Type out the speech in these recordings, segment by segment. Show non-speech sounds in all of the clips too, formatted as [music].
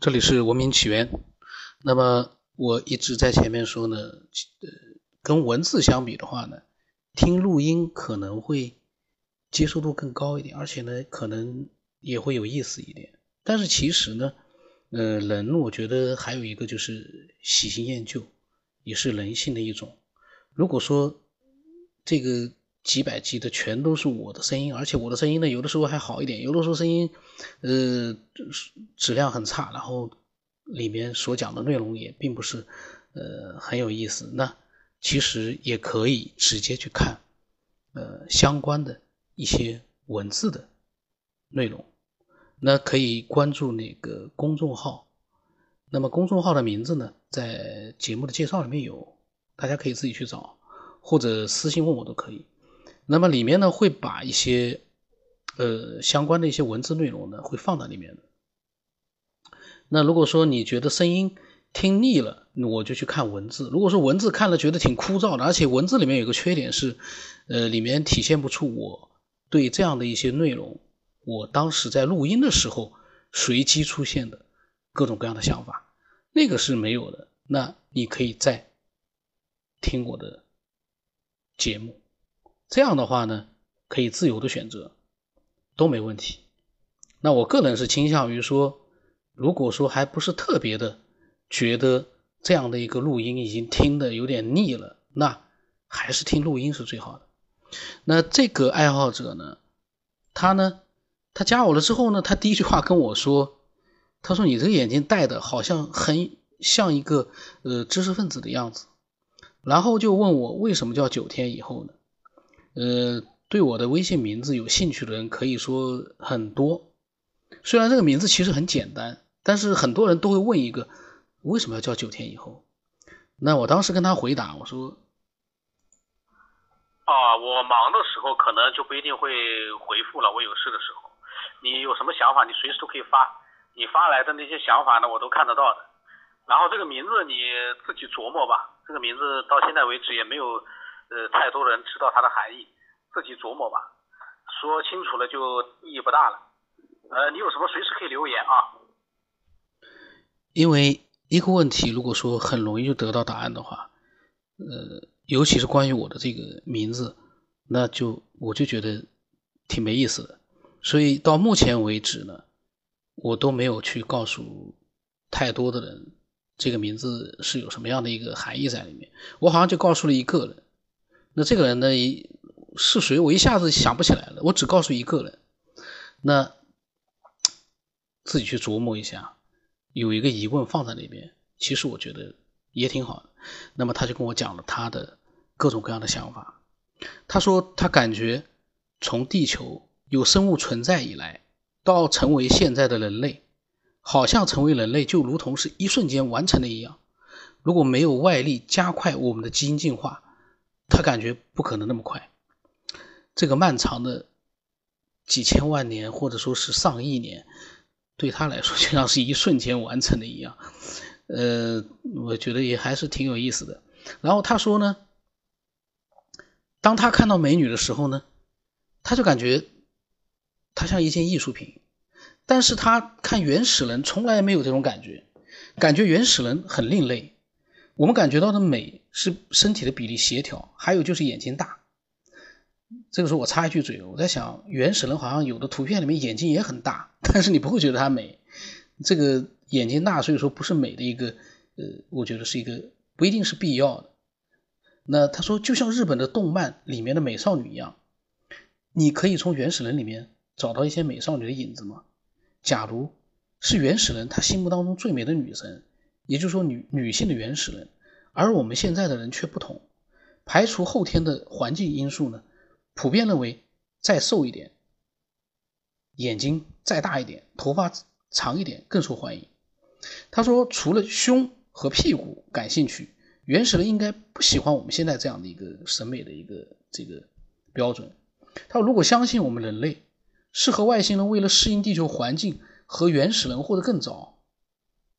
这里是文明起源。那么我一直在前面说呢，呃，跟文字相比的话呢，听录音可能会接受度更高一点，而且呢，可能也会有意思一点。但是其实呢，呃，人我觉得还有一个就是喜新厌旧，也是人性的一种。如果说这个。几百 G 的全都是我的声音，而且我的声音呢，有的时候还好一点，有的时候声音，呃，质量很差，然后里面所讲的内容也并不是，呃，很有意思。那其实也可以直接去看，呃，相关的一些文字的内容。那可以关注那个公众号，那么公众号的名字呢，在节目的介绍里面有，大家可以自己去找，或者私信问我都可以。那么里面呢，会把一些呃相关的一些文字内容呢，会放到里面的。那如果说你觉得声音听腻了，我就去看文字。如果说文字看了觉得挺枯燥的，而且文字里面有个缺点是，呃，里面体现不出我对这样的一些内容，我当时在录音的时候随机出现的各种各样的想法，那个是没有的。那你可以再听我的节目。这样的话呢，可以自由的选择，都没问题。那我个人是倾向于说，如果说还不是特别的觉得这样的一个录音已经听的有点腻了，那还是听录音是最好的。那这个爱好者呢，他呢，他加我了之后呢，他第一句话跟我说，他说你这个眼镜戴的好像很像一个呃知识分子的样子，然后就问我为什么叫九天以后呢？呃，对我的微信名字有兴趣的人可以说很多。虽然这个名字其实很简单，但是很多人都会问一个：为什么要叫九天以后？那我当时跟他回答我说：啊，我忙的时候可能就不一定会回复了。我有事的时候，你有什么想法，你随时都可以发。你发来的那些想法呢，我都看得到的。然后这个名字你自己琢磨吧。这个名字到现在为止也没有。呃，太多人知道它的含义，自己琢磨吧。说清楚了就意义不大了。呃，你有什么随时可以留言啊。因为一个问题，如果说很容易就得到答案的话，呃，尤其是关于我的这个名字，那就我就觉得挺没意思的。所以到目前为止呢，我都没有去告诉太多的人这个名字是有什么样的一个含义在里面。我好像就告诉了一个人。那这个人呢是谁？我一下子想不起来了。我只告诉一个人，那自己去琢磨一下。有一个疑问放在那边，其实我觉得也挺好的。那么他就跟我讲了他的各种各样的想法。他说他感觉从地球有生物存在以来，到成为现在的人类，好像成为人类就如同是一瞬间完成的一样。如果没有外力加快我们的基因进化，他感觉不可能那么快，这个漫长的几千万年或者说是上亿年，对他来说就像是一瞬间完成的一样。呃，我觉得也还是挺有意思的。然后他说呢，当他看到美女的时候呢，他就感觉她像一件艺术品。但是他看原始人从来没有这种感觉，感觉原始人很另类。我们感觉到的美是身体的比例协调，还有就是眼睛大。这个时候我插一句嘴，我在想，原始人好像有的图片里面眼睛也很大，[laughs] 但是你不会觉得它美。这个眼睛大，所以说不是美的一个，呃，我觉得是一个不一定是必要的。那他说，就像日本的动漫里面的美少女一样，你可以从原始人里面找到一些美少女的影子吗？假如是原始人他心目当中最美的女神。也就是说，女女性的原始人，而我们现在的人却不同。排除后天的环境因素呢，普遍认为再瘦一点、眼睛再大一点、头发长一点更受欢迎。他说，除了胸和屁股感兴趣，原始人应该不喜欢我们现在这样的一个审美的一个这个标准。他说，如果相信我们人类是和外星人为了适应地球环境和原始人或者更早。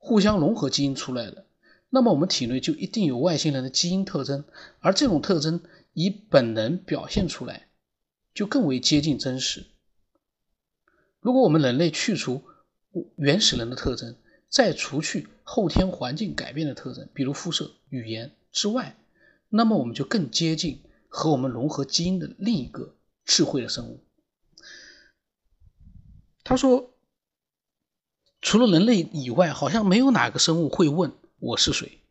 互相融合基因出来的，那么我们体内就一定有外星人的基因特征，而这种特征以本能表现出来，就更为接近真实。如果我们人类去除原始人的特征，再除去后天环境改变的特征，比如肤色、语言之外，那么我们就更接近和我们融合基因的另一个智慧的生物。他说，除了人类以外，好像没有哪个生物会问我是谁。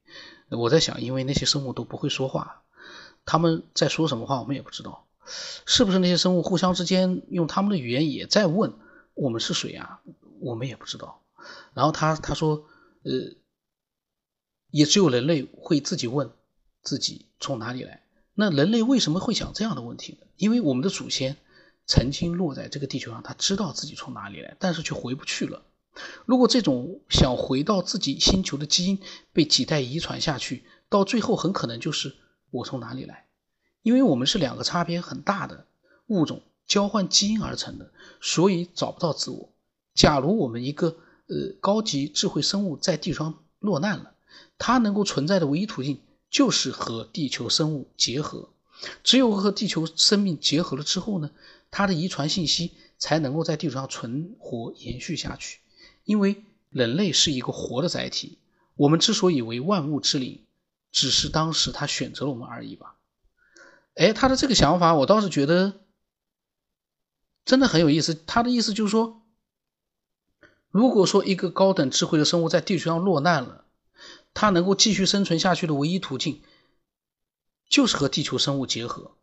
我在想，因为那些生物都不会说话，他们在说什么话，我们也不知道。是不是那些生物互相之间用他们的语言也在问我们是谁啊？我们也不知道。然后他他说，呃，也只有人类会自己问自己从哪里来。那人类为什么会想这样的问题呢？因为我们的祖先曾经落在这个地球上，他知道自己从哪里来，但是却回不去了。如果这种想回到自己星球的基因被几代遗传下去，到最后很可能就是我从哪里来。因为我们是两个差别很大的物种交换基因而成的，所以找不到自我。假如我们一个呃高级智慧生物在地球上落难了，它能够存在的唯一途径就是和地球生物结合。只有和地球生命结合了之后呢，它的遗传信息才能够在地球上存活延续下去。因为人类是一个活的载体，我们之所以为万物之灵，只是当时他选择了我们而已吧。哎，他的这个想法，我倒是觉得真的很有意思。他的意思就是说，如果说一个高等智慧的生物在地球上落难了，它能够继续生存下去的唯一途径，就是和地球生物结合。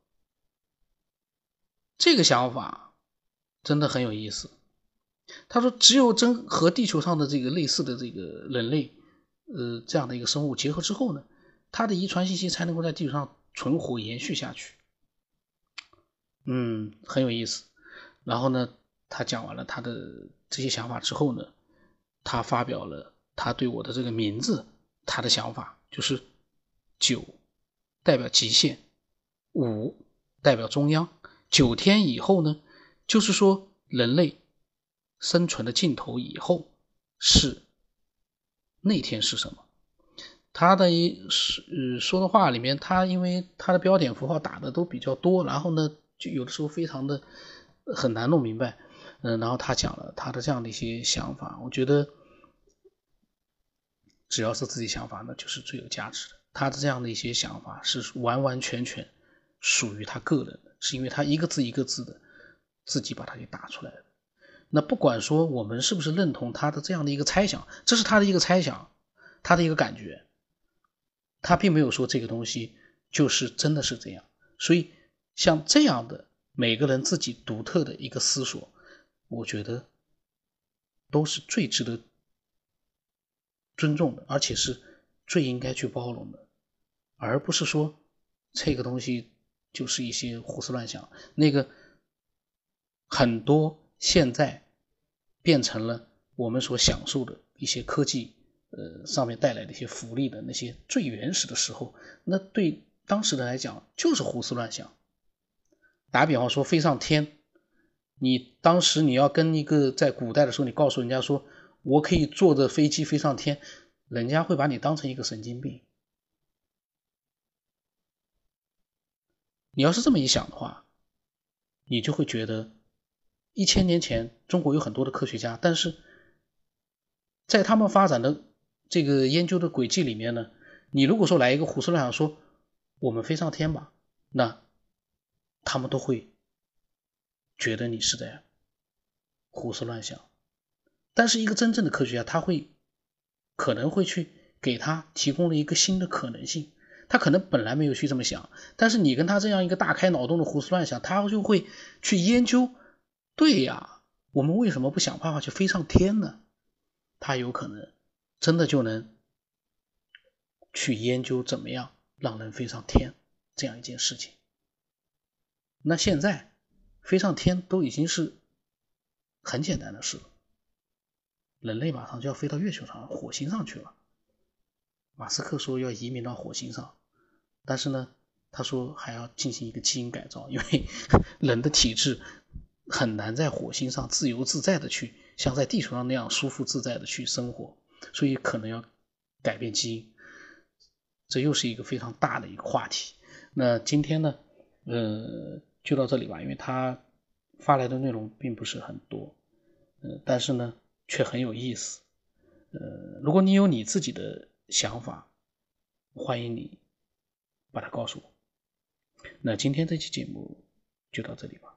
这个想法真的很有意思。他说，只有真和地球上的这个类似的这个人类，呃，这样的一个生物结合之后呢，它的遗传信息才能够在地球上。存活延续下去，嗯，很有意思。然后呢，他讲完了他的这些想法之后呢，他发表了他对我的这个名字他的想法，就是九代表极限，五代表中央。九天以后呢，就是说人类生存的尽头以后是那天是什么？他的一说说的话里面，他因为他的标点符号打的都比较多，然后呢，就有的时候非常的很难弄明白。嗯，然后他讲了他的这样的一些想法，我觉得只要是自己想法，那就是最有价值的。他的这样的一些想法是完完全全属于他个人的，是因为他一个字一个字的自己把它给打出来的。那不管说我们是不是认同他的这样的一个猜想，这是他的一个猜想，他的一个感觉。他并没有说这个东西就是真的是这样，所以像这样的每个人自己独特的一个思索，我觉得都是最值得尊重的，而且是最应该去包容的，而不是说这个东西就是一些胡思乱想。那个很多现在变成了我们所享受的一些科技。呃，上面带来的一些福利的那些最原始的时候，那对当时的来讲就是胡思乱想。打比方说飞上天，你当时你要跟一个在古代的时候，你告诉人家说我可以坐着飞机飞上天，人家会把你当成一个神经病。你要是这么一想的话，你就会觉得一千年前中国有很多的科学家，但是在他们发展的。这个研究的轨迹里面呢，你如果说来一个胡思乱想，说我们飞上天吧，那他们都会觉得你是在胡思乱想。但是一个真正的科学家，他会可能会去给他提供了一个新的可能性。他可能本来没有去这么想，但是你跟他这样一个大开脑洞的胡思乱想，他就会去研究。对呀，我们为什么不想办法去飞上天呢？他有可能。真的就能去研究怎么样让人飞上天这样一件事情。那现在飞上天都已经是很简单的事了，人类马上就要飞到月球上、火星上去了。马斯克说要移民到火星上，但是呢，他说还要进行一个基因改造，因为 [laughs] 人的体质很难在火星上自由自在的去像在地球上那样舒服自在的去生活。所以可能要改变基因，这又是一个非常大的一个话题。那今天呢，呃，就到这里吧，因为他发来的内容并不是很多，呃，但是呢却很有意思。呃，如果你有你自己的想法，欢迎你把它告诉我。那今天这期节目就到这里吧。